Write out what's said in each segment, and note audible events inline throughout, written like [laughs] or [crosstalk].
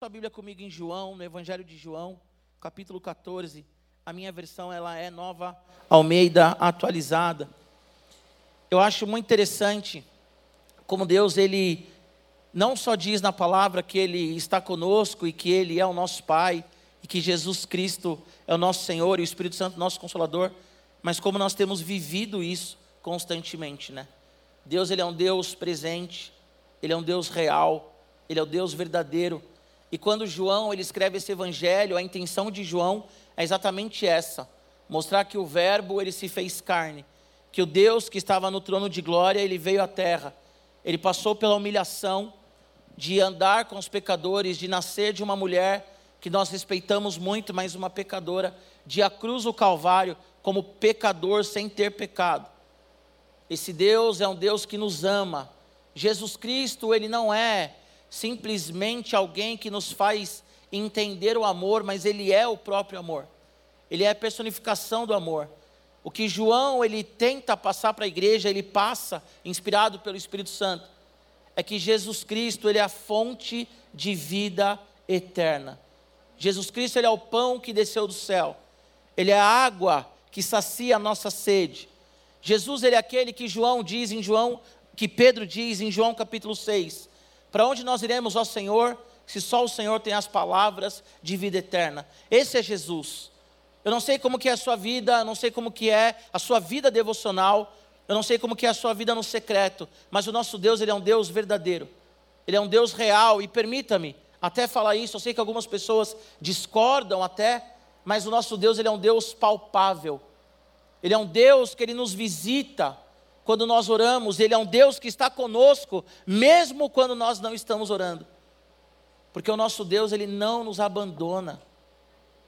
sua Bíblia comigo em João, no Evangelho de João, capítulo 14. A minha versão ela é nova Almeida atualizada. Eu acho muito interessante como Deus ele não só diz na palavra que ele está conosco e que ele é o nosso Pai e que Jesus Cristo é o nosso Senhor e o Espírito Santo nosso consolador, mas como nós temos vivido isso constantemente, né? Deus ele é um Deus presente, ele é um Deus real, ele é o Deus verdadeiro e quando João ele escreve esse evangelho, a intenção de João é exatamente essa: mostrar que o Verbo ele se fez carne, que o Deus que estava no trono de glória ele veio à terra, ele passou pela humilhação de andar com os pecadores, de nascer de uma mulher que nós respeitamos muito, mas uma pecadora, de a cruz o Calvário como pecador sem ter pecado. Esse Deus é um Deus que nos ama. Jesus Cristo, ele não é simplesmente alguém que nos faz entender o amor, mas ele é o próprio amor. Ele é a personificação do amor. O que João ele tenta passar para a igreja, ele passa inspirado pelo Espírito Santo, é que Jesus Cristo ele é a fonte de vida eterna. Jesus Cristo ele é o pão que desceu do céu. Ele é a água que sacia a nossa sede. Jesus ele é aquele que João diz em João, que Pedro diz em João capítulo 6, para onde nós iremos, ó Senhor, se só o Senhor tem as palavras de vida eterna? Esse é Jesus. Eu não sei como que é a sua vida, não sei como que é a sua vida devocional, eu não sei como que é a sua vida no secreto, mas o nosso Deus, ele é um Deus verdadeiro. Ele é um Deus real e permita-me até falar isso, eu sei que algumas pessoas discordam até, mas o nosso Deus, ele é um Deus palpável. Ele é um Deus que ele nos visita quando nós oramos, Ele é um Deus que está conosco, mesmo quando nós não estamos orando. Porque o nosso Deus, Ele não nos abandona.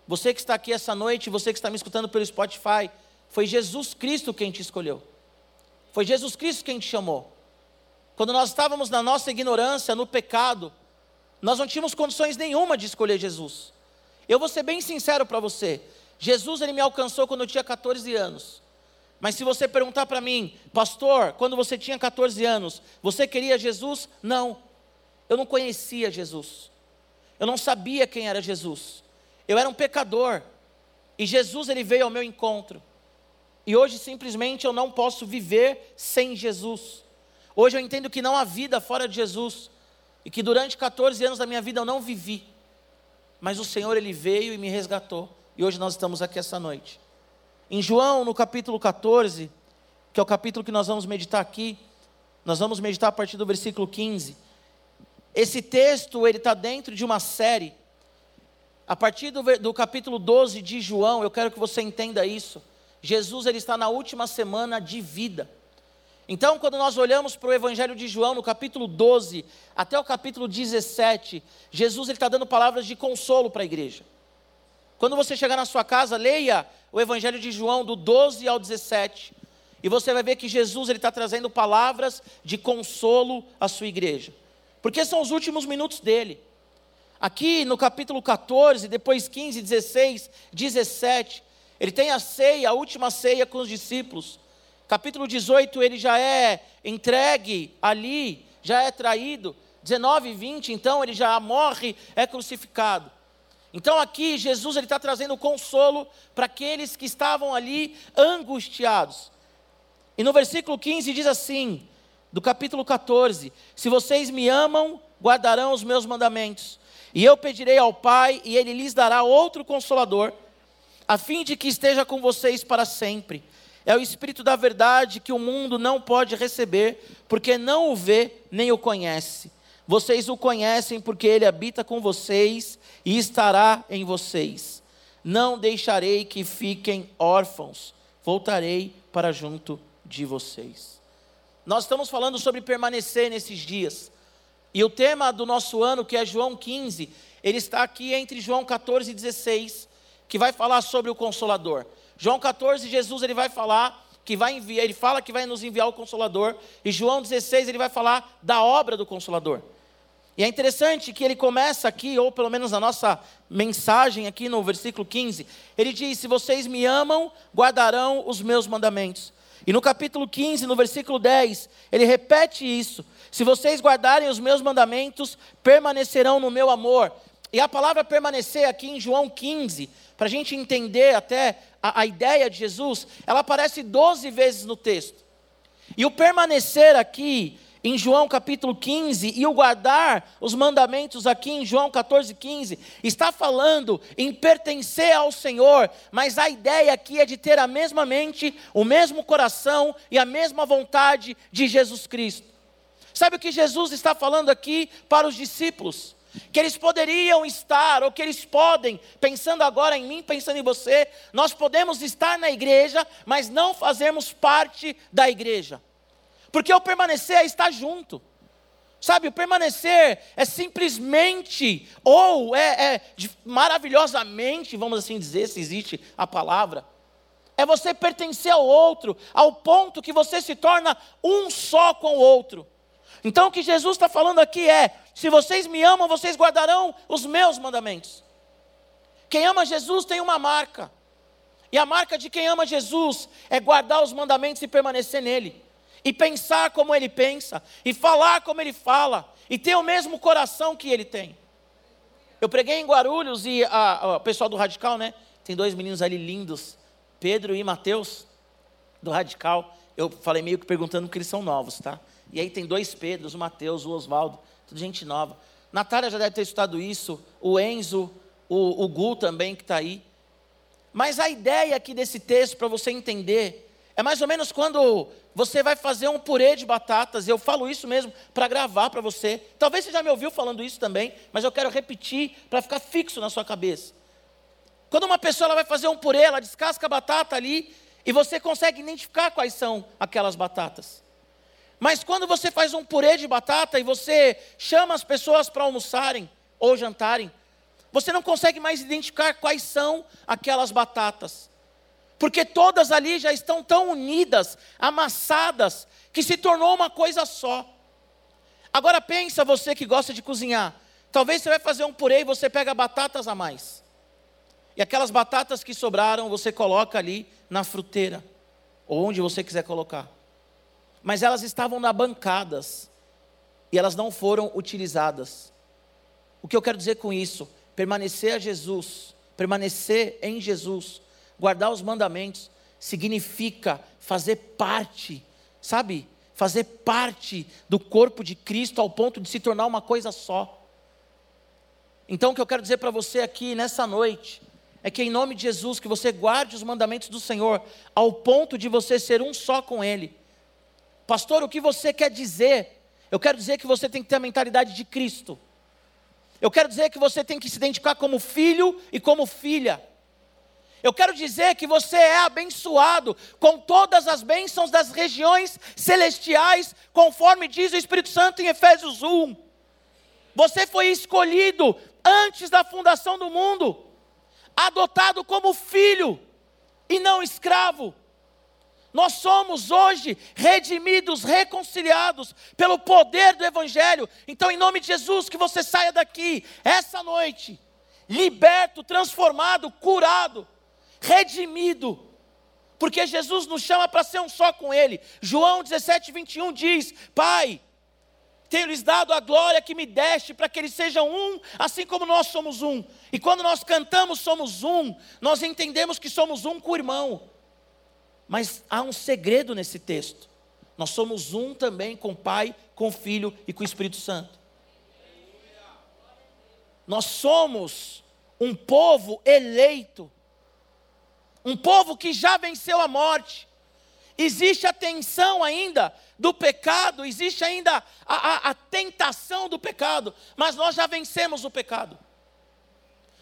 Você que está aqui essa noite, você que está me escutando pelo Spotify, foi Jesus Cristo quem te escolheu. Foi Jesus Cristo quem te chamou. Quando nós estávamos na nossa ignorância, no pecado, nós não tínhamos condições nenhuma de escolher Jesus. Eu vou ser bem sincero para você. Jesus ele me alcançou quando eu tinha 14 anos. Mas se você perguntar para mim, pastor, quando você tinha 14 anos, você queria Jesus? Não. Eu não conhecia Jesus. Eu não sabia quem era Jesus. Eu era um pecador. E Jesus ele veio ao meu encontro. E hoje simplesmente eu não posso viver sem Jesus. Hoje eu entendo que não há vida fora de Jesus. E que durante 14 anos da minha vida eu não vivi. Mas o Senhor ele veio e me resgatou. E hoje nós estamos aqui essa noite. Em João, no capítulo 14, que é o capítulo que nós vamos meditar aqui, nós vamos meditar a partir do versículo 15. Esse texto, ele está dentro de uma série. A partir do, do capítulo 12 de João, eu quero que você entenda isso. Jesus, ele está na última semana de vida. Então, quando nós olhamos para o Evangelho de João, no capítulo 12 até o capítulo 17, Jesus está dando palavras de consolo para a igreja. Quando você chegar na sua casa, leia o Evangelho de João, do 12 ao 17, e você vai ver que Jesus está trazendo palavras de consolo à sua igreja, porque são os últimos minutos dele. Aqui no capítulo 14, depois 15, 16, 17, ele tem a ceia, a última ceia com os discípulos. Capítulo 18, ele já é entregue ali, já é traído. 19 e 20, então ele já morre, é crucificado. Então aqui Jesus ele está trazendo consolo para aqueles que estavam ali angustiados. E no versículo 15 diz assim, do capítulo 14: Se vocês me amam, guardarão os meus mandamentos. E eu pedirei ao Pai, e ele lhes dará outro consolador, a fim de que esteja com vocês para sempre. É o Espírito da verdade que o mundo não pode receber, porque não o vê nem o conhece. Vocês o conhecem porque ele habita com vocês e estará em vocês. Não deixarei que fiquem órfãos, voltarei para junto de vocês. Nós estamos falando sobre permanecer nesses dias. E o tema do nosso ano, que é João 15, ele está aqui entre João 14 e 16, que vai falar sobre o consolador. João 14, Jesus ele vai falar que vai enviar, ele fala que vai nos enviar o consolador, e João 16 ele vai falar da obra do consolador. E é interessante que ele começa aqui, ou pelo menos na nossa mensagem aqui no versículo 15, ele diz: Se vocês me amam, guardarão os meus mandamentos. E no capítulo 15, no versículo 10, ele repete isso: Se vocês guardarem os meus mandamentos, permanecerão no meu amor. E a palavra permanecer aqui em João 15, para a gente entender até a, a ideia de Jesus, ela aparece 12 vezes no texto. E o permanecer aqui em João capítulo 15 e o guardar os mandamentos aqui em João 14, 15, está falando em pertencer ao Senhor, mas a ideia aqui é de ter a mesma mente, o mesmo coração e a mesma vontade de Jesus Cristo. Sabe o que Jesus está falando aqui para os discípulos? Que eles poderiam estar, ou que eles podem, pensando agora em mim, pensando em você, nós podemos estar na igreja, mas não fazermos parte da igreja. Porque o permanecer é estar junto. Sabe, o permanecer é simplesmente, ou é, é maravilhosamente, vamos assim dizer, se existe a palavra, é você pertencer ao outro, ao ponto que você se torna um só com o outro. Então o que Jesus está falando aqui é: se vocês me amam, vocês guardarão os meus mandamentos. Quem ama Jesus tem uma marca, e a marca de quem ama Jesus é guardar os mandamentos e permanecer nele e pensar como ele pensa, e falar como ele fala, e ter o mesmo coração que ele tem. Eu preguei em Guarulhos e o pessoal do Radical, né? Tem dois meninos ali lindos, Pedro e Mateus, do Radical. Eu falei meio que perguntando porque eles são novos, tá? E aí tem dois Pedros, o Mateus, o Oswaldo, tudo gente nova. Natália já deve ter estudado isso, o Enzo, o, o Gu também que está aí. Mas a ideia aqui desse texto, para você entender, é mais ou menos quando você vai fazer um purê de batatas, eu falo isso mesmo para gravar para você. Talvez você já me ouviu falando isso também, mas eu quero repetir para ficar fixo na sua cabeça. Quando uma pessoa vai fazer um purê, ela descasca a batata ali e você consegue identificar quais são aquelas batatas. Mas quando você faz um purê de batata e você chama as pessoas para almoçarem ou jantarem, você não consegue mais identificar quais são aquelas batatas porque todas ali já estão tão unidas, amassadas, que se tornou uma coisa só. Agora pensa você que gosta de cozinhar. Talvez você vai fazer um purê e você pega batatas a mais. E aquelas batatas que sobraram, você coloca ali na fruteira, ou onde você quiser colocar. Mas elas estavam na bancadas e elas não foram utilizadas. O que eu quero dizer com isso? Permanecer a Jesus, permanecer em Jesus, guardar os mandamentos significa fazer parte, sabe? Fazer parte do corpo de Cristo ao ponto de se tornar uma coisa só. Então, o que eu quero dizer para você aqui nessa noite é que, em nome de Jesus, que você guarde os mandamentos do Senhor ao ponto de você ser um só com Ele. Pastor, o que você quer dizer? Eu quero dizer que você tem que ter a mentalidade de Cristo. Eu quero dizer que você tem que se identificar como filho e como filha. Eu quero dizer que você é abençoado com todas as bênçãos das regiões celestiais, conforme diz o Espírito Santo em Efésios 1. Você foi escolhido antes da fundação do mundo, adotado como filho e não escravo. Nós somos hoje redimidos, reconciliados pelo poder do Evangelho. Então, em nome de Jesus, que você saia daqui essa noite, liberto, transformado, curado redimido, porque Jesus nos chama para ser um só com Ele. João 17, 21 diz: Pai, tenho-lhes dado a glória que me deste, para que eles sejam um, assim como nós somos um. E quando nós cantamos somos um, nós entendemos que somos um com o irmão. Mas há um segredo nesse texto. Nós somos um também com o Pai, com o Filho e com o Espírito Santo. Nós somos um povo eleito um povo que já venceu a morte. Existe a tensão ainda do pecado, existe ainda a, a, a, tentação do pecado, mas nós já vencemos o pecado.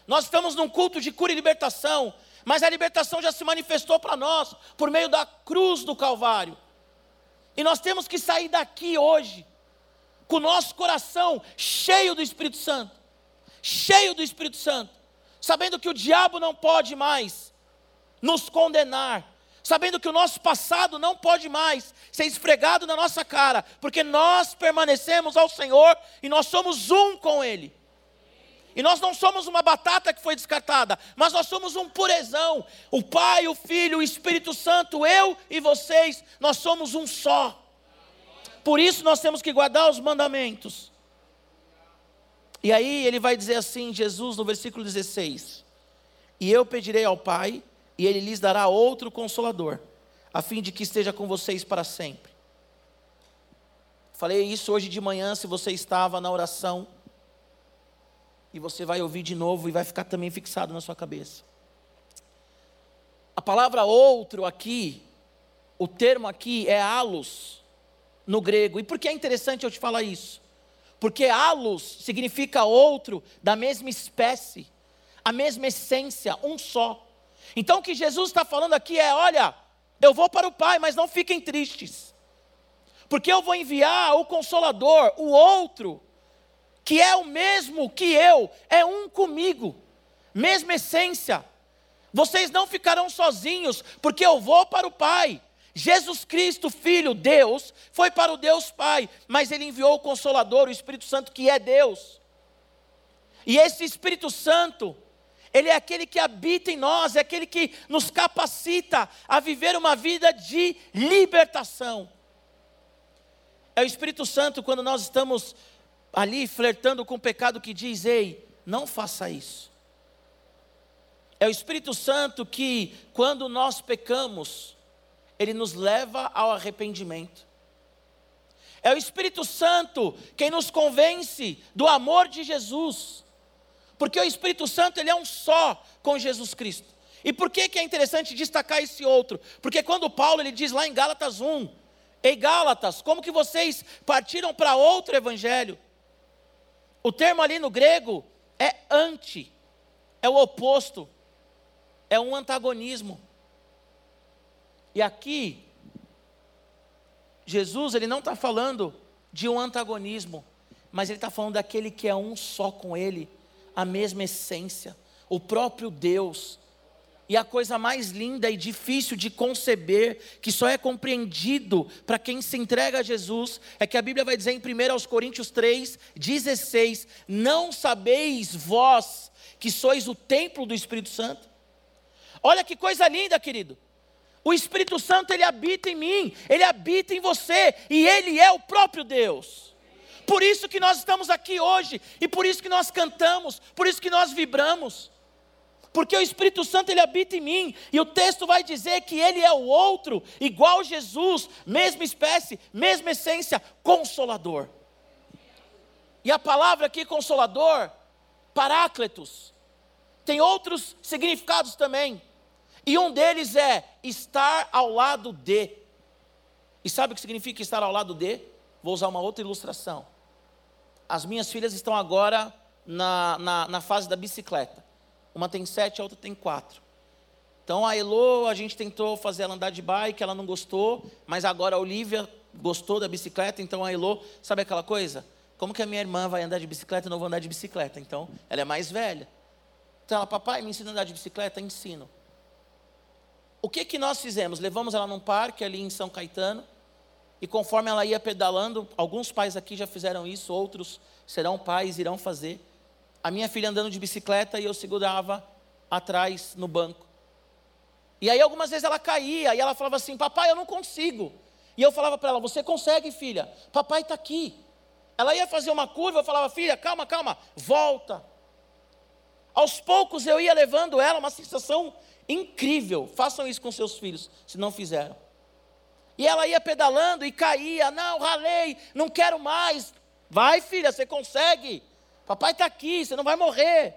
Nós estamos num culto de cura e libertação, mas a libertação já se manifestou para nós por meio da cruz do Calvário. E nós temos que sair daqui hoje, com o nosso coração cheio do Espírito Santo, cheio do Espírito Santo, sabendo que o diabo não pode mais nos condenar, sabendo que o nosso passado não pode mais ser esfregado na nossa cara, porque nós permanecemos ao Senhor e nós somos um com Ele. E nós não somos uma batata que foi descartada, mas nós somos um purezão. O Pai, o Filho, o Espírito Santo, eu e vocês, nós somos um só. Por isso nós temos que guardar os mandamentos. E aí ele vai dizer assim, Jesus, no versículo 16: E eu pedirei ao Pai, e ele lhes dará outro consolador, a fim de que esteja com vocês para sempre. Falei isso hoje de manhã, se você estava na oração, e você vai ouvir de novo e vai ficar também fixado na sua cabeça. A palavra outro aqui, o termo aqui é alos no grego. E por que é interessante eu te falar isso? Porque halos significa outro da mesma espécie, a mesma essência, um só. Então o que Jesus está falando aqui é: olha, eu vou para o Pai, mas não fiquem tristes, porque eu vou enviar o Consolador, o outro, que é o mesmo que eu, é um comigo, mesma essência. Vocês não ficarão sozinhos, porque eu vou para o Pai. Jesus Cristo, Filho, Deus, foi para o Deus Pai, mas Ele enviou o Consolador, o Espírito Santo, que é Deus. E esse Espírito Santo, Ele é aquele que habita em nós, é aquele que nos capacita a viver uma vida de libertação. É o Espírito Santo, quando nós estamos ali flertando com o pecado, que diz: Ei, não faça isso. É o Espírito Santo que, quando nós pecamos, ele nos leva ao arrependimento. É o Espírito Santo quem nos convence do amor de Jesus. Porque o Espírito Santo ele é um só com Jesus Cristo. E por que, que é interessante destacar esse outro? Porque quando Paulo ele diz lá em Gálatas 1, Ei Gálatas, como que vocês partiram para outro evangelho? O termo ali no grego é anti, é o oposto, é um antagonismo. E aqui, Jesus, ele não está falando de um antagonismo, mas ele está falando daquele que é um só com ele, a mesma essência, o próprio Deus. E a coisa mais linda e difícil de conceber, que só é compreendido para quem se entrega a Jesus, é que a Bíblia vai dizer em 1 Coríntios 3, 16: Não sabeis vós que sois o templo do Espírito Santo? Olha que coisa linda, querido. O Espírito Santo, ele habita em mim, ele habita em você, e ele é o próprio Deus. Por isso que nós estamos aqui hoje, e por isso que nós cantamos, por isso que nós vibramos. Porque o Espírito Santo ele habita em mim, e o texto vai dizer que ele é o outro, igual Jesus, mesma espécie, mesma essência, consolador. E a palavra aqui, consolador, parácletos, tem outros significados também. E um deles é estar ao lado de. E sabe o que significa estar ao lado de? Vou usar uma outra ilustração. As minhas filhas estão agora na, na, na fase da bicicleta. Uma tem sete, a outra tem quatro. Então a Elo, a gente tentou fazer ela andar de bike, ela não gostou, mas agora a Olivia gostou da bicicleta, então a Elo, sabe aquela coisa? Como que a minha irmã vai andar de bicicleta e não vou andar de bicicleta? Então, ela é mais velha. Então ela, papai, me ensina a andar de bicicleta? Ensino. O que que nós fizemos? Levamos ela num parque ali em São Caetano, e conforme ela ia pedalando, alguns pais aqui já fizeram isso, outros serão pais, irão fazer. A minha filha andando de bicicleta e eu segurava atrás no banco. E aí algumas vezes ela caía e ela falava assim: Papai, eu não consigo. E eu falava para ela: Você consegue, filha? Papai está aqui. Ela ia fazer uma curva, eu falava: Filha, calma, calma, volta. Aos poucos eu ia levando ela, uma sensação Incrível. Façam isso com seus filhos, se não fizeram. E ela ia pedalando e caía. Não, ralei, não quero mais. Vai, filha, você consegue. Papai está aqui, você não vai morrer.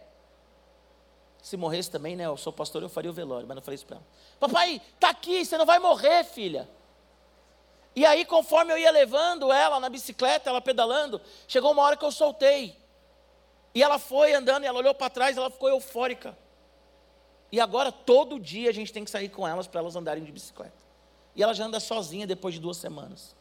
Se morresse também, né? Eu sou pastor, eu faria o velório, mas não falei isso para ela. Papai, está aqui, você não vai morrer, filha. E aí, conforme eu ia levando ela na bicicleta, ela pedalando, chegou uma hora que eu soltei. E ela foi andando, e ela olhou para trás, ela ficou eufórica. E agora, todo dia, a gente tem que sair com elas para elas andarem de bicicleta. E ela já anda sozinha depois de duas semanas.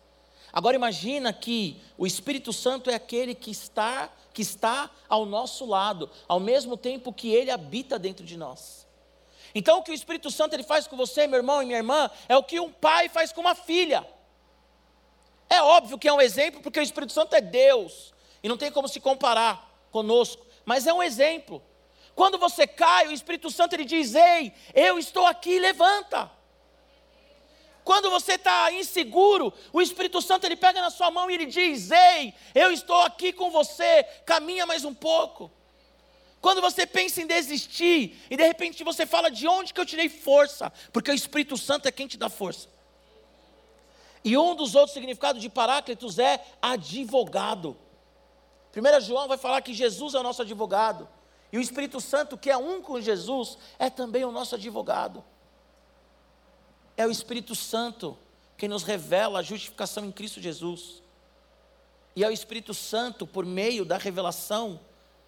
Agora imagina que o Espírito Santo é aquele que está, que está ao nosso lado, ao mesmo tempo que ele habita dentro de nós. Então o que o Espírito Santo ele faz com você, meu irmão e minha irmã, é o que um pai faz com uma filha. É óbvio que é um exemplo, porque o Espírito Santo é Deus, e não tem como se comparar conosco, mas é um exemplo. Quando você cai, o Espírito Santo ele diz: Ei, eu estou aqui, levanta. Quando você está inseguro, o Espírito Santo ele pega na sua mão e ele diz: Ei, eu estou aqui com você, caminha mais um pouco. Quando você pensa em desistir e de repente você fala de onde que eu tirei força, porque o Espírito Santo é quem te dá força. E um dos outros significados de Paráclitos é advogado. 1 João vai falar que Jesus é o nosso advogado. E o Espírito Santo, que é um com Jesus, é também o nosso advogado. É o Espírito Santo quem nos revela a justificação em Cristo Jesus. E é o Espírito Santo, por meio da revelação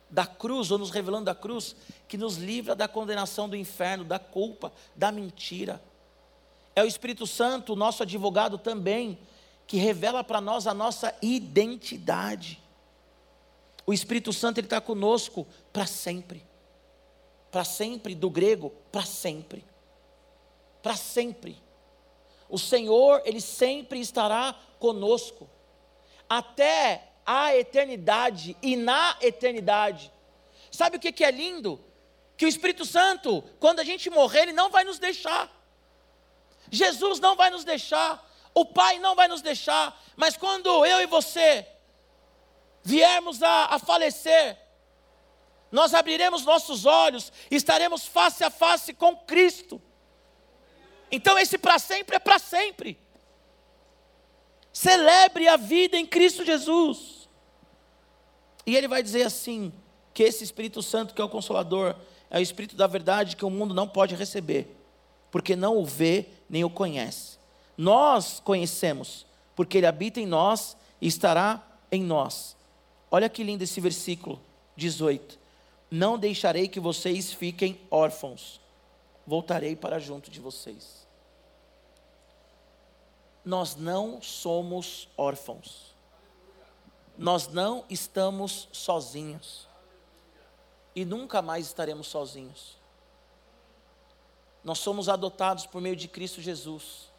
da cruz, ou nos revelando da cruz, que nos livra da condenação do inferno, da culpa, da mentira. É o Espírito Santo, nosso advogado também, que revela para nós a nossa identidade. O Espírito Santo ele está conosco para sempre. Para sempre, do grego, para sempre. Para sempre. O Senhor, Ele sempre estará conosco. Até a eternidade e na eternidade. Sabe o que, que é lindo? Que o Espírito Santo, quando a gente morrer, Ele não vai nos deixar. Jesus não vai nos deixar. O Pai não vai nos deixar. Mas quando eu e você viermos a, a falecer, nós abriremos nossos olhos, estaremos face a face com Cristo. Então esse para sempre é para sempre. Celebre a vida em Cristo Jesus. E ele vai dizer assim: que esse Espírito Santo, que é o Consolador, é o Espírito da verdade que o mundo não pode receber, porque não o vê nem o conhece. Nós conhecemos, porque ele habita em nós e estará em nós. Olha que lindo esse versículo 18: Não deixarei que vocês fiquem órfãos, voltarei para junto de vocês. Nós não somos órfãos nós não estamos sozinhos. E nunca mais estaremos sozinhos. Nós somos adotados por meio de Cristo Jesus.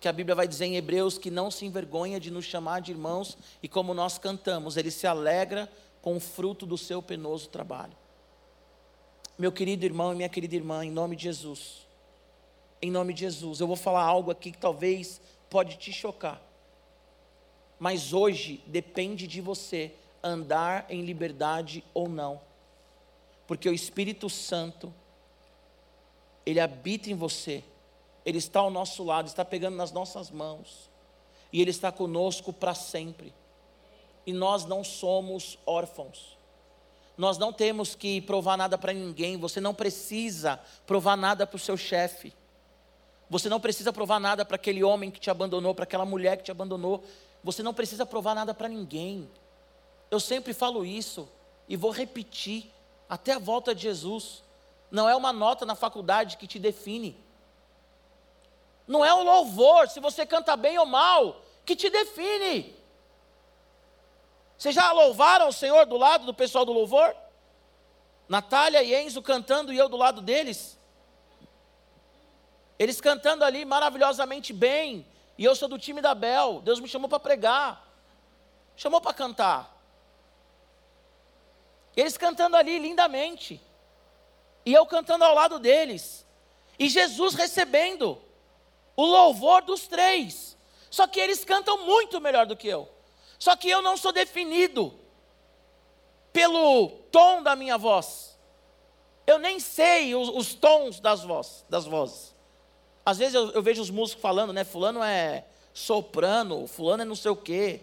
Que a Bíblia vai dizer em Hebreus que não se envergonha de nos chamar de irmãos, e como nós cantamos, ele se alegra com o fruto do seu penoso trabalho. Meu querido irmão e minha querida irmã, em nome de Jesus, em nome de Jesus, eu vou falar algo aqui que talvez pode te chocar. Mas hoje depende de você andar em liberdade ou não. Porque o Espírito Santo, ele habita em você. Ele está ao nosso lado, está pegando nas nossas mãos. E ele está conosco para sempre. E nós não somos órfãos. Nós não temos que provar nada para ninguém. Você não precisa provar nada para o seu chefe. Você não precisa provar nada para aquele homem que te abandonou, para aquela mulher que te abandonou. Você não precisa provar nada para ninguém. Eu sempre falo isso e vou repetir até a volta de Jesus. Não é uma nota na faculdade que te define. Não é um louvor, se você canta bem ou mal, que te define. Vocês já louvaram o Senhor do lado do pessoal do louvor? Natália e Enzo cantando e eu do lado deles. Eles cantando ali maravilhosamente bem, e eu sou do time da Bel. Deus me chamou para pregar. Chamou para cantar. Eles cantando ali lindamente. E eu cantando ao lado deles. E Jesus recebendo o louvor dos três. Só que eles cantam muito melhor do que eu. Só que eu não sou definido pelo tom da minha voz. Eu nem sei os, os tons das, voz, das vozes. Às vezes eu, eu, vejo os músicos falando, né? Fulano é soprano, fulano é não sei o quê.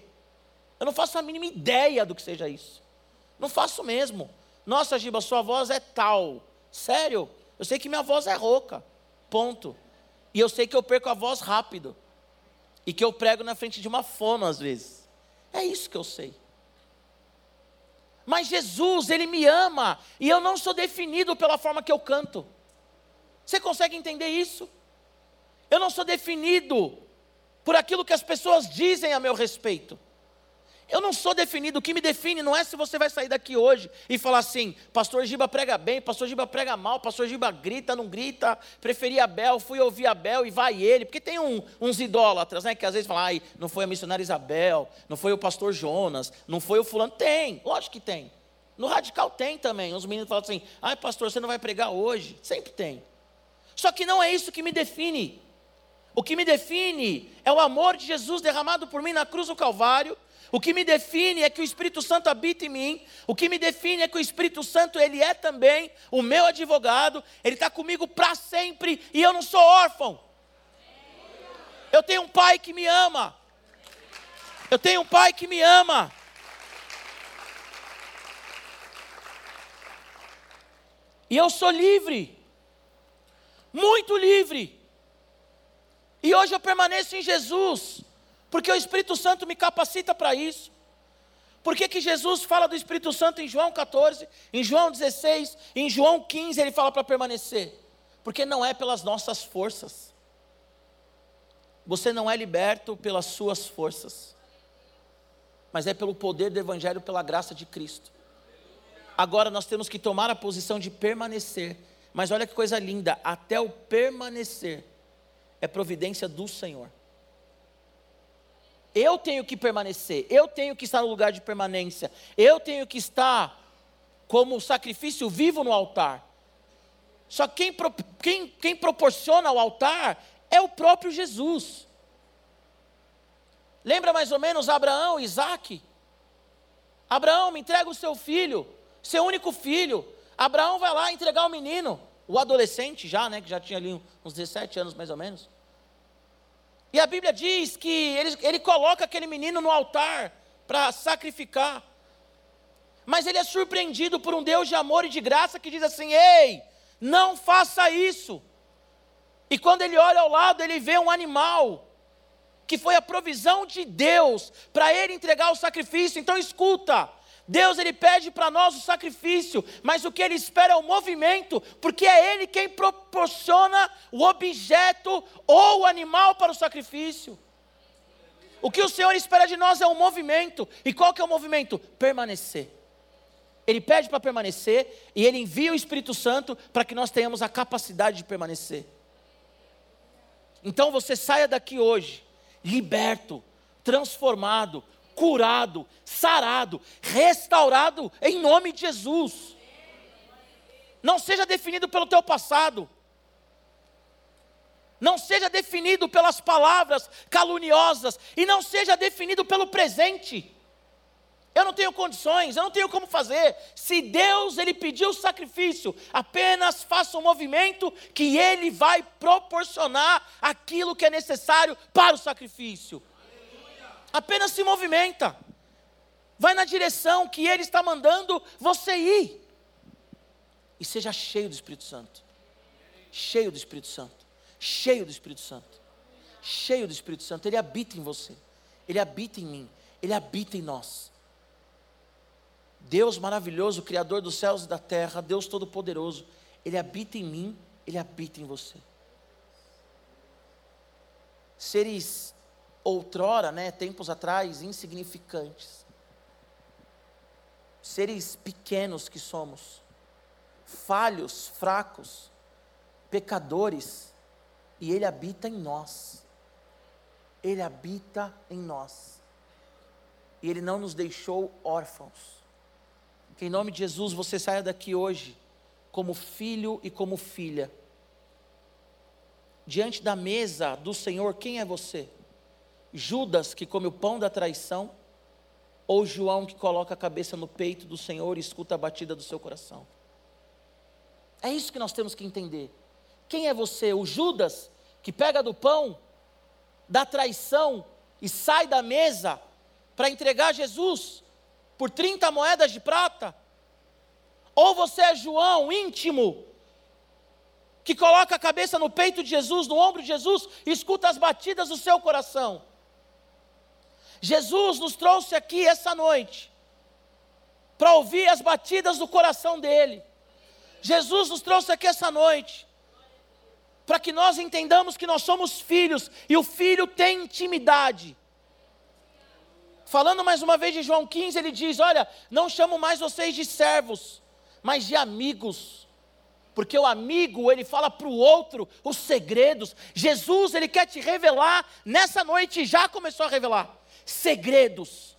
Eu não faço a mínima ideia do que seja isso. Não faço mesmo. Nossa, Giba, sua voz é tal. Sério? Eu sei que minha voz é rouca. Ponto. E eu sei que eu perco a voz rápido. E que eu prego na frente de uma fono às vezes. É isso que eu sei. Mas Jesus, Ele me ama. E eu não sou definido pela forma que eu canto. Você consegue entender isso? Eu não sou definido por aquilo que as pessoas dizem a meu respeito. Eu não sou definido, o que me define não é se você vai sair daqui hoje e falar assim: Pastor Giba prega bem, Pastor Giba prega mal, Pastor Giba grita, não grita, preferi Abel, fui ouvir Abel e vai ele. Porque tem um, uns idólatras, né? Que às vezes falam: ai, não foi a missionária Isabel, não foi o pastor Jonas, não foi o fulano. Tem, lógico que tem. No radical tem também. Os meninos falam assim: ai, pastor, você não vai pregar hoje. Sempre tem. Só que não é isso que me define. O que me define é o amor de Jesus derramado por mim na cruz do Calvário. O que me define é que o Espírito Santo habita em mim. O que me define é que o Espírito Santo, ele é também o meu advogado. Ele está comigo para sempre e eu não sou órfão. Eu tenho um pai que me ama. Eu tenho um pai que me ama. E eu sou livre. Muito livre. E hoje eu permaneço em Jesus, porque o Espírito Santo me capacita para isso. Por que, que Jesus fala do Espírito Santo em João 14, em João 16, em João 15 ele fala para permanecer? Porque não é pelas nossas forças. Você não é liberto pelas suas forças, mas é pelo poder do Evangelho, pela graça de Cristo. Agora nós temos que tomar a posição de permanecer, mas olha que coisa linda, até o permanecer é providência do Senhor. Eu tenho que permanecer, eu tenho que estar no lugar de permanência, eu tenho que estar como sacrifício vivo no altar. Só quem, quem, quem proporciona o altar é o próprio Jesus. Lembra mais ou menos Abraão, Isaac? Abraão, me entrega o seu filho, seu único filho. Abraão vai lá entregar o menino, o adolescente já, né, que já tinha ali uns 17 anos mais ou menos. E a Bíblia diz que ele, ele coloca aquele menino no altar para sacrificar. Mas ele é surpreendido por um Deus de amor e de graça que diz assim: Ei, não faça isso. E quando ele olha ao lado, ele vê um animal, que foi a provisão de Deus para ele entregar o sacrifício. Então escuta, Deus ele pede para nós o sacrifício, mas o que ele espera é o movimento, porque é ele quem proporciona o objeto ou o animal para o sacrifício. O que o Senhor espera de nós é um movimento. E qual que é o movimento? Permanecer. Ele pede para permanecer e ele envia o Espírito Santo para que nós tenhamos a capacidade de permanecer. Então você saia daqui hoje liberto, transformado, curado, sarado, restaurado em nome de Jesus. Não seja definido pelo teu passado. Não seja definido pelas palavras caluniosas e não seja definido pelo presente. Eu não tenho condições, eu não tenho como fazer. Se Deus ele pediu sacrifício, apenas faça um movimento que ele vai proporcionar aquilo que é necessário para o sacrifício apenas se movimenta. Vai na direção que Ele está mandando você ir. E seja cheio do Espírito Santo. Cheio do Espírito Santo. Cheio do Espírito Santo. Cheio do Espírito Santo. Ele habita em você. Ele habita em mim. Ele habita em nós. Deus maravilhoso, Criador dos céus e da terra, Deus Todo-Poderoso, Ele habita em mim, Ele habita em você. Seres outrora, né, tempos atrás, insignificantes. Seres pequenos que somos, falhos, fracos, pecadores, e Ele habita em nós. Ele habita em nós. E Ele não nos deixou órfãos. Que em nome de Jesus você saia daqui hoje como filho e como filha. Diante da mesa do Senhor, quem é você? Judas que come o pão da traição, ou João que coloca a cabeça no peito do Senhor e escuta a batida do seu coração? É isso que nós temos que entender. Quem é você? O Judas que pega do pão, da traição e sai da mesa para entregar Jesus por 30 moedas de prata? Ou você é João íntimo, que coloca a cabeça no peito de Jesus, no ombro de Jesus, e escuta as batidas do seu coração? Jesus nos trouxe aqui essa noite para ouvir as batidas do coração dele. Jesus nos trouxe aqui essa noite para que nós entendamos que nós somos filhos e o filho tem intimidade. Falando mais uma vez de João 15, ele diz: Olha, não chamo mais vocês de servos, mas de amigos. Porque o amigo, ele fala para o outro os segredos. Jesus, ele quer te revelar nessa noite, já começou a revelar segredos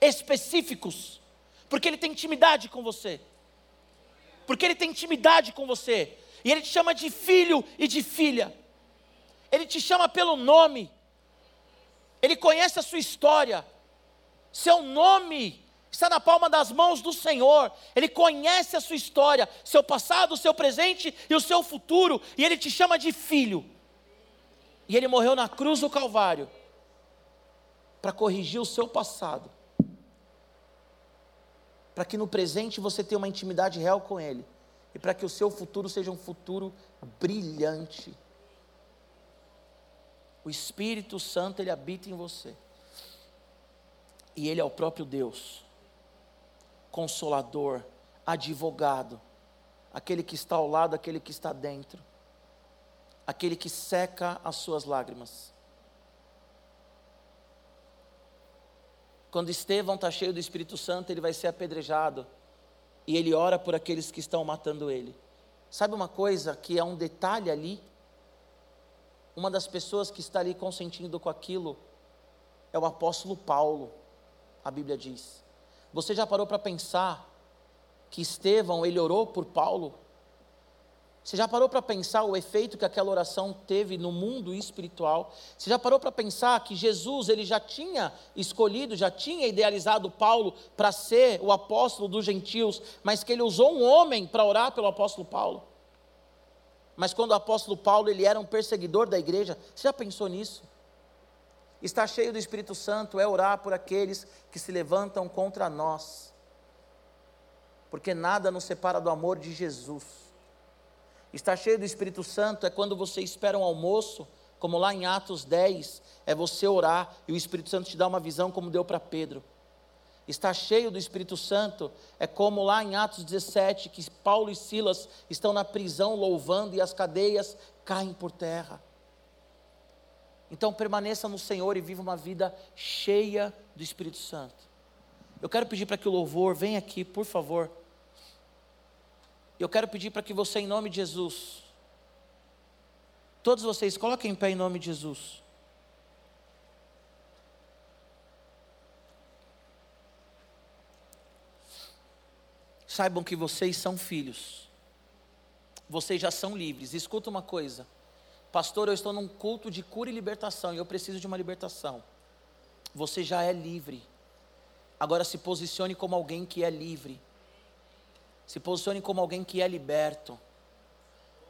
específicos, porque Ele tem intimidade com você. Porque Ele tem intimidade com você. E Ele te chama de filho e de filha. Ele te chama pelo nome. Ele conhece a sua história. Seu nome está na palma das mãos do Senhor. Ele conhece a sua história, seu passado, seu presente e o seu futuro. E Ele te chama de filho. E Ele morreu na cruz do Calvário para corrigir o seu passado. Para que no presente você tenha uma intimidade real com Ele. E para que o seu futuro seja um futuro brilhante. O Espírito Santo, ele habita em você. E ele é o próprio Deus, consolador, advogado, aquele que está ao lado, aquele que está dentro, aquele que seca as suas lágrimas. Quando Estevão está cheio do Espírito Santo, ele vai ser apedrejado. E ele ora por aqueles que estão matando ele. Sabe uma coisa que é um detalhe ali? uma das pessoas que está ali consentindo com aquilo é o apóstolo Paulo, a Bíblia diz. Você já parou para pensar que Estevão, ele orou por Paulo? Você já parou para pensar o efeito que aquela oração teve no mundo espiritual? Você já parou para pensar que Jesus, ele já tinha escolhido, já tinha idealizado Paulo para ser o apóstolo dos gentios, mas que ele usou um homem para orar pelo apóstolo Paulo? Mas quando o apóstolo Paulo ele era um perseguidor da igreja, você já pensou nisso? Estar cheio do Espírito Santo é orar por aqueles que se levantam contra nós, porque nada nos separa do amor de Jesus. Estar cheio do Espírito Santo é quando você espera um almoço, como lá em Atos 10, é você orar e o Espírito Santo te dá uma visão, como deu para Pedro. Estar cheio do Espírito Santo é como lá em Atos 17, que Paulo e Silas estão na prisão louvando e as cadeias caem por terra. Então permaneça no Senhor e viva uma vida cheia do Espírito Santo. Eu quero pedir para que o louvor venha aqui, por favor. Eu quero pedir para que você, em nome de Jesus, todos vocês, coloquem em pé em nome de Jesus. saibam que vocês são filhos. Vocês já são livres. Escuta uma coisa. Pastor, eu estou num culto de cura e libertação e eu preciso de uma libertação. Você já é livre. Agora se posicione como alguém que é livre. Se posicione como alguém que é liberto.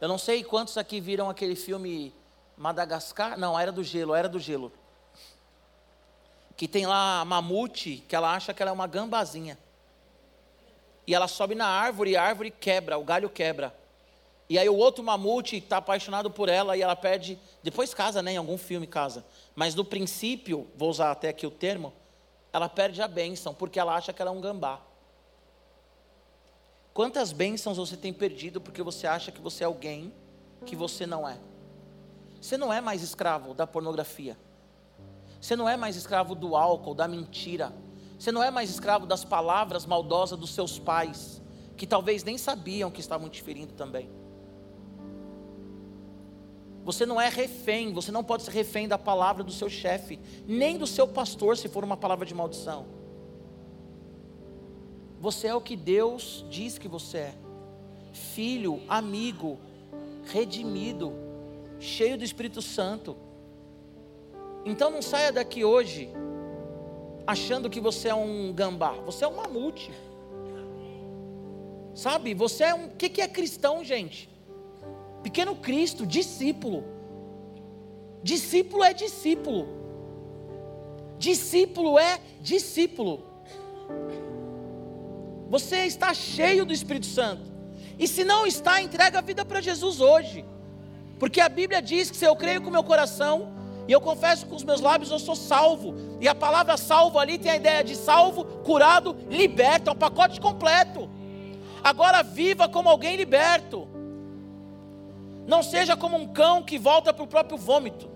Eu não sei quantos aqui viram aquele filme Madagascar. Não, Era do Gelo, Era do Gelo. Que tem lá a mamute, que ela acha que ela é uma gambazinha e ela sobe na árvore e a árvore quebra, o galho quebra. E aí o outro mamute está apaixonado por ela e ela perde, depois casa, né, em algum filme casa. Mas no princípio, vou usar até aqui o termo, ela perde a bênção, porque ela acha que ela é um gambá. Quantas bênçãos você tem perdido porque você acha que você é alguém que você não é? Você não é mais escravo da pornografia. Você não é mais escravo do álcool, da mentira você não é mais escravo das palavras maldosas dos seus pais, que talvez nem sabiam que estavam te ferindo também. Você não é refém, você não pode ser refém da palavra do seu chefe, nem do seu pastor, se for uma palavra de maldição. Você é o que Deus diz que você é: filho, amigo, redimido, cheio do Espírito Santo. Então não saia daqui hoje achando que você é um gambá. Você é um mamute. Sabe? Você é um. O que, que é cristão, gente? Pequeno Cristo, discípulo. Discípulo é discípulo. Discípulo é discípulo. Você está cheio do Espírito Santo. E se não está, entrega a vida para Jesus hoje. Porque a Bíblia diz que se eu creio com meu coração e eu confesso com os meus lábios, eu sou salvo. E a palavra salvo ali tem a ideia de salvo, curado, liberto, é um pacote completo. Agora viva como alguém liberto. Não seja como um cão que volta para o próprio vômito.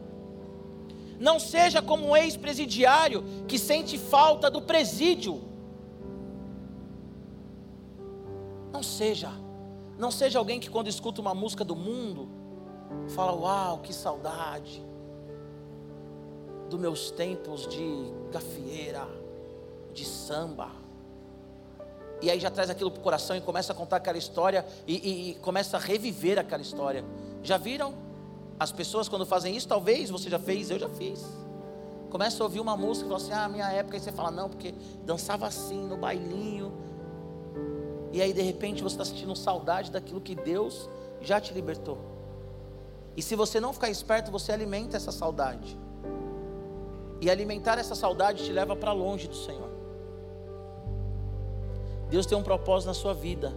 Não seja como um ex-presidiário que sente falta do presídio. Não seja. Não seja alguém que quando escuta uma música do mundo, fala: Uau, que saudade dos meus tempos de gafieira, de samba. E aí já traz aquilo para o coração e começa a contar aquela história e, e, e, começa a reviver aquela história. Já viram? As pessoas quando fazem isso, talvez você já fez, eu já fiz. Começa a ouvir uma música e fala assim: Ah, minha época. Aí você fala: Não, porque dançava assim no bailinho. E aí de repente você está sentindo saudade daquilo que Deus já te libertou. E se você não ficar esperto, você alimenta essa saudade. E alimentar essa saudade te leva para longe do Senhor. Deus tem um propósito na sua vida.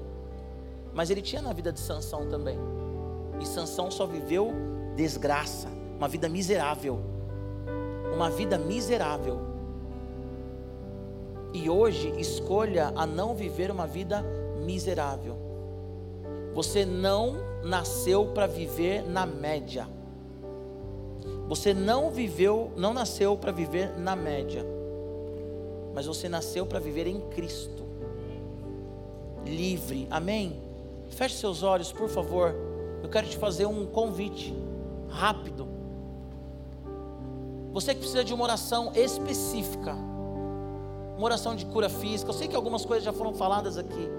Mas ele tinha na vida de Sansão também. E Sansão só viveu desgraça, uma vida miserável. Uma vida miserável. E hoje escolha a não viver uma vida miserável. Você não nasceu para viver na média. Você não viveu, não nasceu para viver na média. Mas você nasceu para viver em Cristo livre. Amém? Feche seus olhos, por favor. Eu quero te fazer um convite rápido. Você que precisa de uma oração específica, uma oração de cura física. Eu sei que algumas coisas já foram faladas aqui.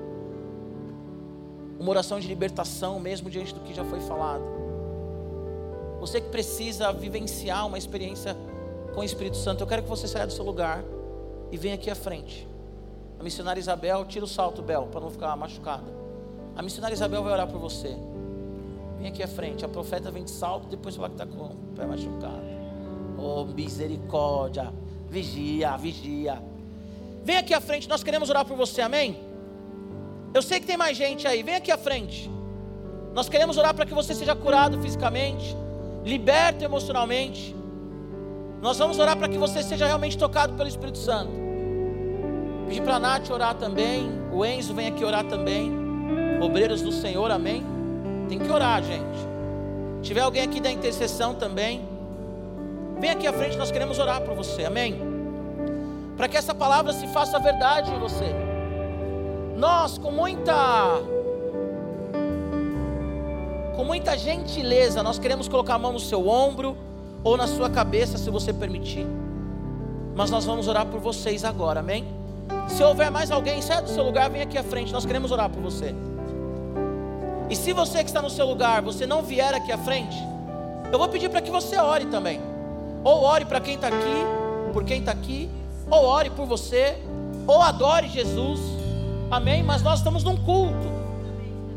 Uma oração de libertação, mesmo diante do que já foi falado. Você que precisa vivenciar uma experiência com o Espírito Santo, eu quero que você saia do seu lugar e venha aqui à frente. A missionária Isabel, tira o salto, Bel, para não ficar machucada. A missionária Isabel vai orar por você. Vem aqui à frente. A profeta vem de salto, depois fala que está com o pé machucado. Oh, misericórdia. Vigia, vigia. Vem aqui à frente, nós queremos orar por você, amém? Eu sei que tem mais gente aí, vem aqui à frente. Nós queremos orar para que você seja curado fisicamente, liberto emocionalmente. Nós vamos orar para que você seja realmente tocado pelo Espírito Santo. Pedir para a Nath orar também. O Enzo vem aqui orar também. Obreiros do Senhor, amém? Tem que orar, gente. Se tiver alguém aqui da intercessão também, vem aqui à frente, nós queremos orar por você, amém? Para que essa palavra se faça verdade em você. Nós, com muita com muita gentileza, nós queremos colocar a mão no seu ombro ou na sua cabeça, se você permitir. Mas nós vamos orar por vocês agora, amém? Se houver mais alguém, sai do seu lugar, vem aqui à frente, nós queremos orar por você. E se você que está no seu lugar, você não vier aqui à frente, eu vou pedir para que você ore também. Ou ore para quem está aqui, por quem está aqui, ou ore por você, ou adore Jesus. Amém? Mas nós estamos num culto.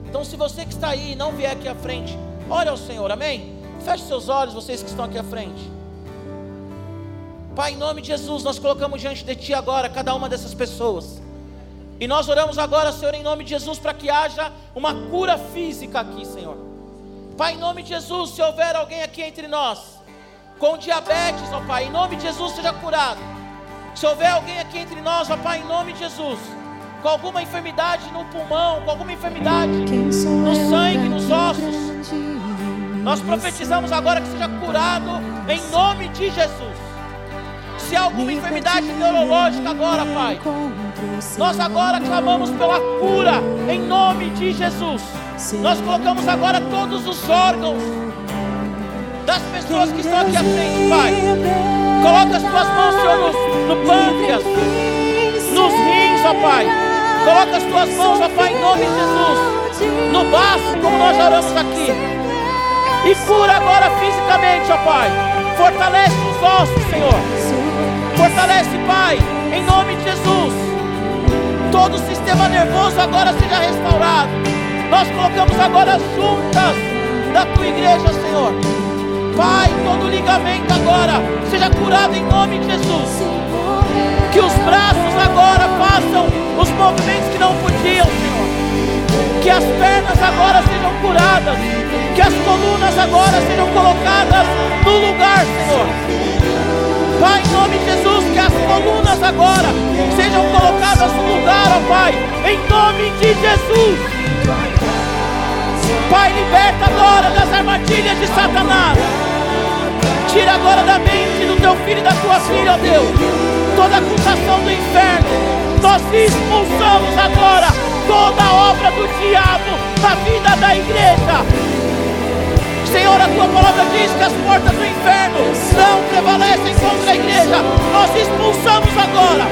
Então, se você que está aí não vier aqui à frente, ore ao Senhor. Amém? Feche seus olhos, vocês que estão aqui à frente. Pai, em nome de Jesus, nós colocamos diante de Ti agora cada uma dessas pessoas. E nós oramos agora, Senhor, em nome de Jesus, para que haja uma cura física aqui, Senhor. Pai, em nome de Jesus, se houver alguém aqui entre nós com diabetes, ó Pai, em nome de Jesus, seja curado. Se houver alguém aqui entre nós, ó Pai, em nome de Jesus, com alguma enfermidade no pulmão, com alguma enfermidade no sangue, nos ossos, nós profetizamos agora que seja curado em nome de Jesus. Se há alguma enfermidade neurológica agora, Pai, nós agora clamamos pela cura em nome de Jesus. Nós colocamos agora todos os órgãos das pessoas que estão aqui à frente, Pai. Coloca as tuas mãos, Senhor, no, no pâncreas, nos rins, ó Pai. Coloca as tuas mãos, ó Pai, em nome de Jesus, no baço, como nós oramos aqui. E cura agora fisicamente, ó Pai. Fortalece os ossos, Senhor. Fortalece, Pai, em nome de Jesus. Todo o sistema nervoso agora seja restaurado. Nós colocamos agora as juntas da tua igreja, Senhor. Pai, todo ligamento agora seja curado em nome de Jesus. Que os braços agora façam os movimentos que não podiam, Senhor. Que as pernas agora sejam curadas. Que as colunas agora sejam colocadas no lugar, Senhor. Pai, em nome de Jesus, que as colunas agora sejam colocadas no lugar, ó Pai, em nome de Jesus. Pai, liberta agora das armadilhas de Satanás. Tira agora da mente do teu filho e da tua filha, ó Deus, toda acusação do inferno. Nós expulsamos agora toda obra do diabo na vida da igreja. Senhor, a tua palavra diz que as portas do inferno não prevalecem contra a igreja. Nós expulsamos agora,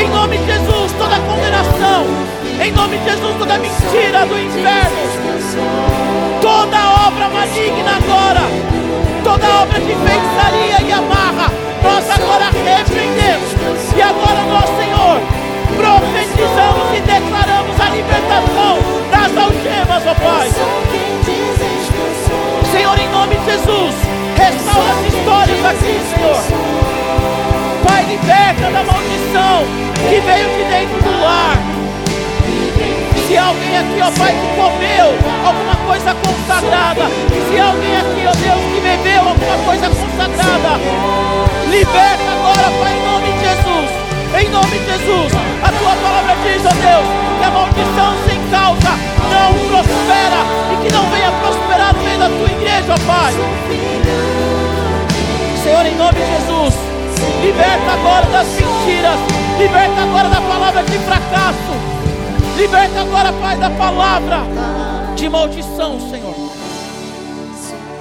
em nome de Jesus, toda condenação, em nome de Jesus, toda mentira do inferno, toda obra maligna agora feitiçaria e amarra, nós agora repreendemos. E agora nós, Senhor, profetizamos e declaramos a libertação das algemas, ó Pai. Senhor, em nome de Jesus, restaura as histórias aqui, Senhor. Pai, liberta da maldição que veio de dentro do lar. Se alguém aqui, ó Pai, que comeu alguma coisa consagrada, se alguém aqui, ó Deus, que bebeu alguma coisa consagrada, liberta agora, Pai, em nome de Jesus. Em nome de Jesus, a tua palavra diz, ó Deus, que a maldição sem causa não prospera e que não venha prosperar no meio da tua igreja, Pai. Senhor, em nome de Jesus, liberta agora das mentiras, liberta agora da palavra de fracasso, Liberta agora, Pai, da palavra de maldição, Senhor.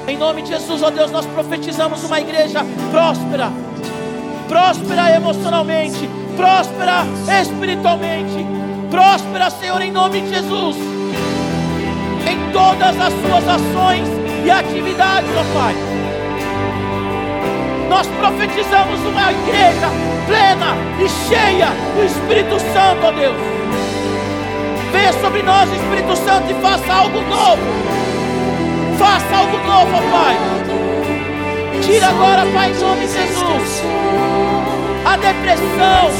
Em nome de Jesus, ó Deus, nós profetizamos uma igreja próspera, próspera emocionalmente, próspera espiritualmente, próspera, Senhor, em nome de Jesus, em todas as suas ações e atividades, ó Pai. Nós profetizamos uma igreja plena e cheia do Espírito Santo, ó Deus. Venha sobre nós, Espírito Santo, e faça algo novo. Faça algo novo, Pai. Tira agora, Pai, em nome de Jesus, a depressão.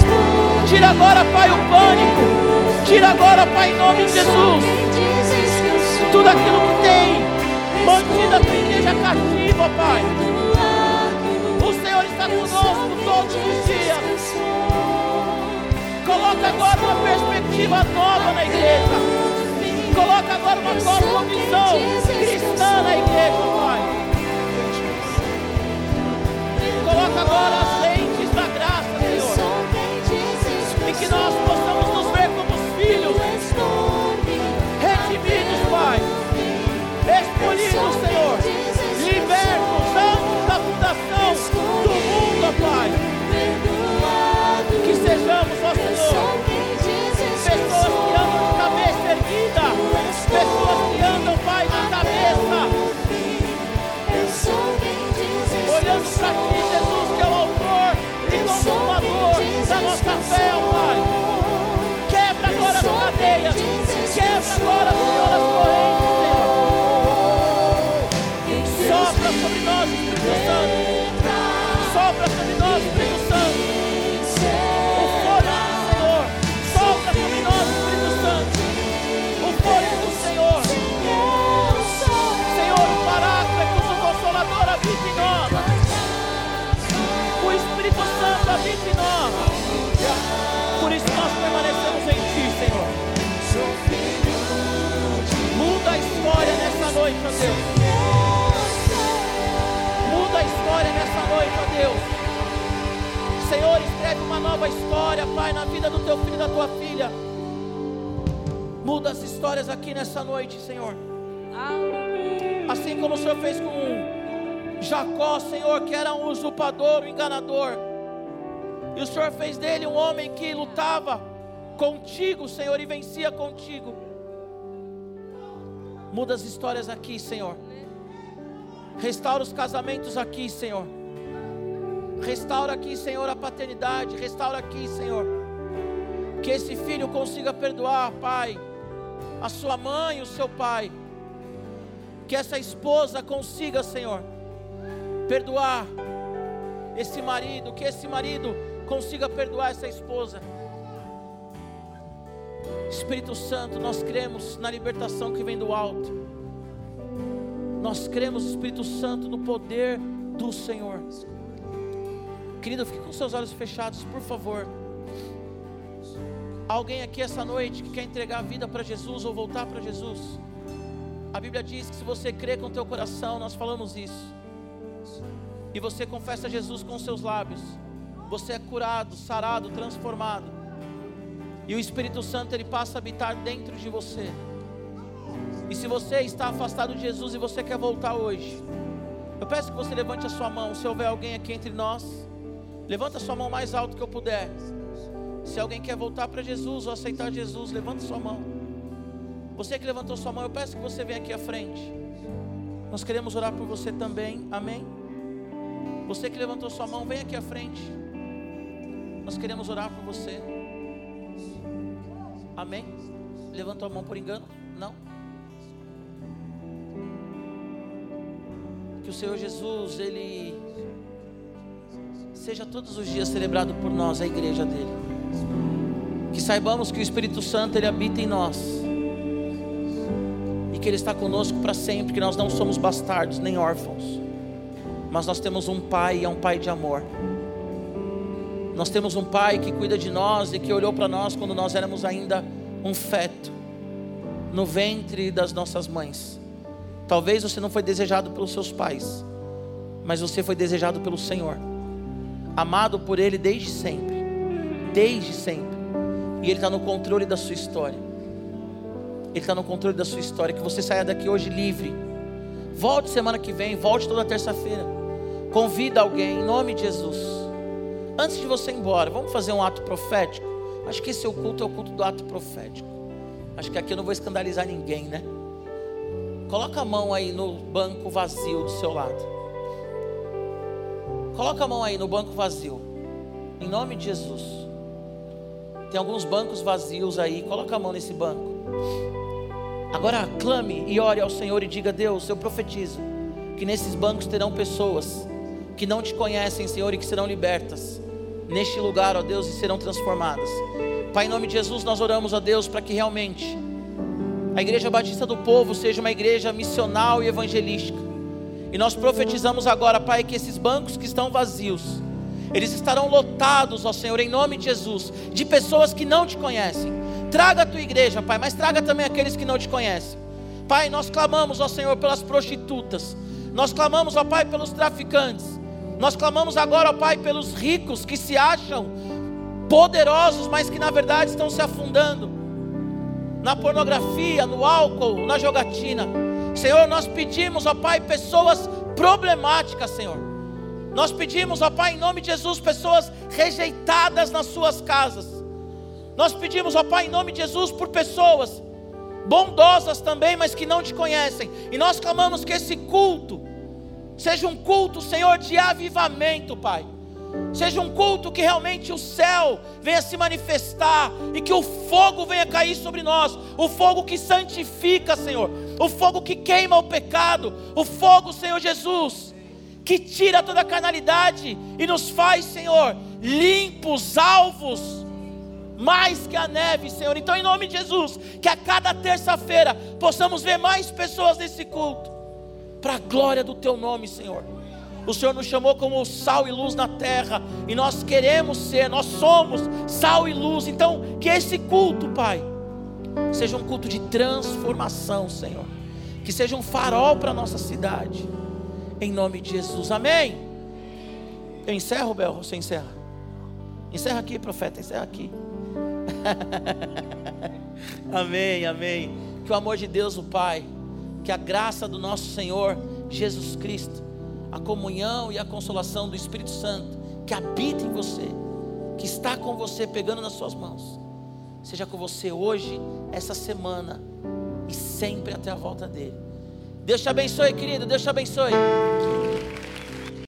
Tira agora, Pai, o pânico. Tira agora, Pai, em nome de Jesus, tudo aquilo que tem mantido a tua igreja cativa, Pai. O Senhor está conosco todos os dias. Coloca agora uma perspectiva nova na igreja. Coloca agora uma nova cristã nova história, Pai, na vida do teu filho e da tua filha. Muda as histórias aqui nessa noite, Senhor. Assim como o Senhor fez com Jacó, Senhor, que era um usurpador, um enganador. E o Senhor fez dele um homem que lutava contigo, Senhor, e vencia contigo. Muda as histórias aqui, Senhor. Restaura os casamentos aqui, Senhor. Restaura aqui, Senhor, a paternidade. Restaura aqui, Senhor. Que esse filho consiga perdoar, Pai, a sua mãe e o seu pai. Que essa esposa consiga, Senhor, perdoar esse marido. Que esse marido consiga perdoar essa esposa. Espírito Santo, nós cremos na libertação que vem do alto. Nós cremos, Espírito Santo, no poder do Senhor. Querido, fique com seus olhos fechados, por favor. Alguém aqui essa noite que quer entregar a vida para Jesus ou voltar para Jesus? A Bíblia diz que se você crê com teu coração, nós falamos isso. E você confessa Jesus com seus lábios você é curado, sarado, transformado. E o Espírito Santo ele passa a habitar dentro de você. E se você está afastado de Jesus e você quer voltar hoje, eu peço que você levante a sua mão. Se houver alguém aqui entre nós, levanta sua mão mais alto que eu puder. Se alguém quer voltar para Jesus ou aceitar Jesus, levanta sua mão. Você que levantou sua mão, eu peço que você venha aqui à frente. Nós queremos orar por você também. Amém. Você que levantou sua mão, vem aqui à frente. Nós queremos orar por você. Amém? Levantou a mão por engano? Não? Que o Senhor Jesus, Ele seja todos os dias celebrado por nós, a igreja dele. Que saibamos que o Espírito Santo, Ele habita em nós. E que Ele está conosco para sempre, que nós não somos bastardos nem órfãos. Mas nós temos um Pai e é um Pai de amor. Nós temos um Pai que cuida de nós e que olhou para nós quando nós éramos ainda um feto no ventre das nossas mães. Talvez você não foi desejado pelos seus pais, mas você foi desejado pelo Senhor, amado por Ele desde sempre, desde sempre, e Ele está no controle da sua história. Ele está no controle da sua história. Que você saia daqui hoje livre. Volte semana que vem, volte toda terça-feira. Convida alguém em nome de Jesus. Antes de você ir embora, vamos fazer um ato profético. Acho que esse é o culto, é o culto do ato profético. Acho que aqui eu não vou escandalizar ninguém, né? Coloca a mão aí no banco vazio do seu lado. Coloca a mão aí no banco vazio. Em nome de Jesus. Tem alguns bancos vazios aí. Coloca a mão nesse banco. Agora clame e ore ao Senhor e diga: Deus, eu profetizo que nesses bancos terão pessoas que não te conhecem, Senhor, e que serão libertas neste lugar, ó Deus, e serão transformadas. Pai, em nome de Jesus, nós oramos a Deus para que realmente a Igreja Batista do Povo seja uma igreja missional e evangelística. E nós profetizamos agora, Pai, que esses bancos que estão vazios, eles estarão lotados, ó Senhor, em nome de Jesus, de pessoas que não te conhecem. Traga a tua igreja, Pai, mas traga também aqueles que não te conhecem. Pai, nós clamamos, ó Senhor, pelas prostitutas. Nós clamamos, ó Pai, pelos traficantes. Nós clamamos agora, ó Pai, pelos ricos que se acham poderosos, mas que na verdade estão se afundando na pornografia, no álcool, na jogatina. Senhor, nós pedimos, ó Pai, pessoas problemáticas, Senhor. Nós pedimos, ó Pai, em nome de Jesus, pessoas rejeitadas nas suas casas. Nós pedimos, ó Pai, em nome de Jesus, por pessoas bondosas também, mas que não te conhecem. E nós clamamos que esse culto seja um culto, Senhor, de avivamento, Pai Seja um culto que realmente o céu venha se manifestar e que o fogo venha cair sobre nós, o fogo que santifica, Senhor, o fogo que queima o pecado, o fogo, Senhor Jesus, que tira toda a carnalidade e nos faz, Senhor, limpos, alvos, mais que a neve, Senhor. Então, em nome de Jesus, que a cada terça-feira possamos ver mais pessoas nesse culto, para a glória do Teu nome, Senhor. O Senhor nos chamou como sal e luz na terra, e nós queremos ser, nós somos sal e luz. Então, que esse culto, Pai, seja um culto de transformação, Senhor. Que seja um farol para a nossa cidade. Em nome de Jesus. Amém. Eu encerro, Bel, você encerra. Encerra aqui, profeta, encerra aqui. [laughs] amém, amém. Que o amor de Deus, o Pai, que a graça do nosso Senhor Jesus Cristo a comunhão e a consolação do Espírito Santo que habita em você, que está com você, pegando nas suas mãos, seja com você hoje, essa semana e sempre até a volta dele. Deus te abençoe, querido. Deus te abençoe.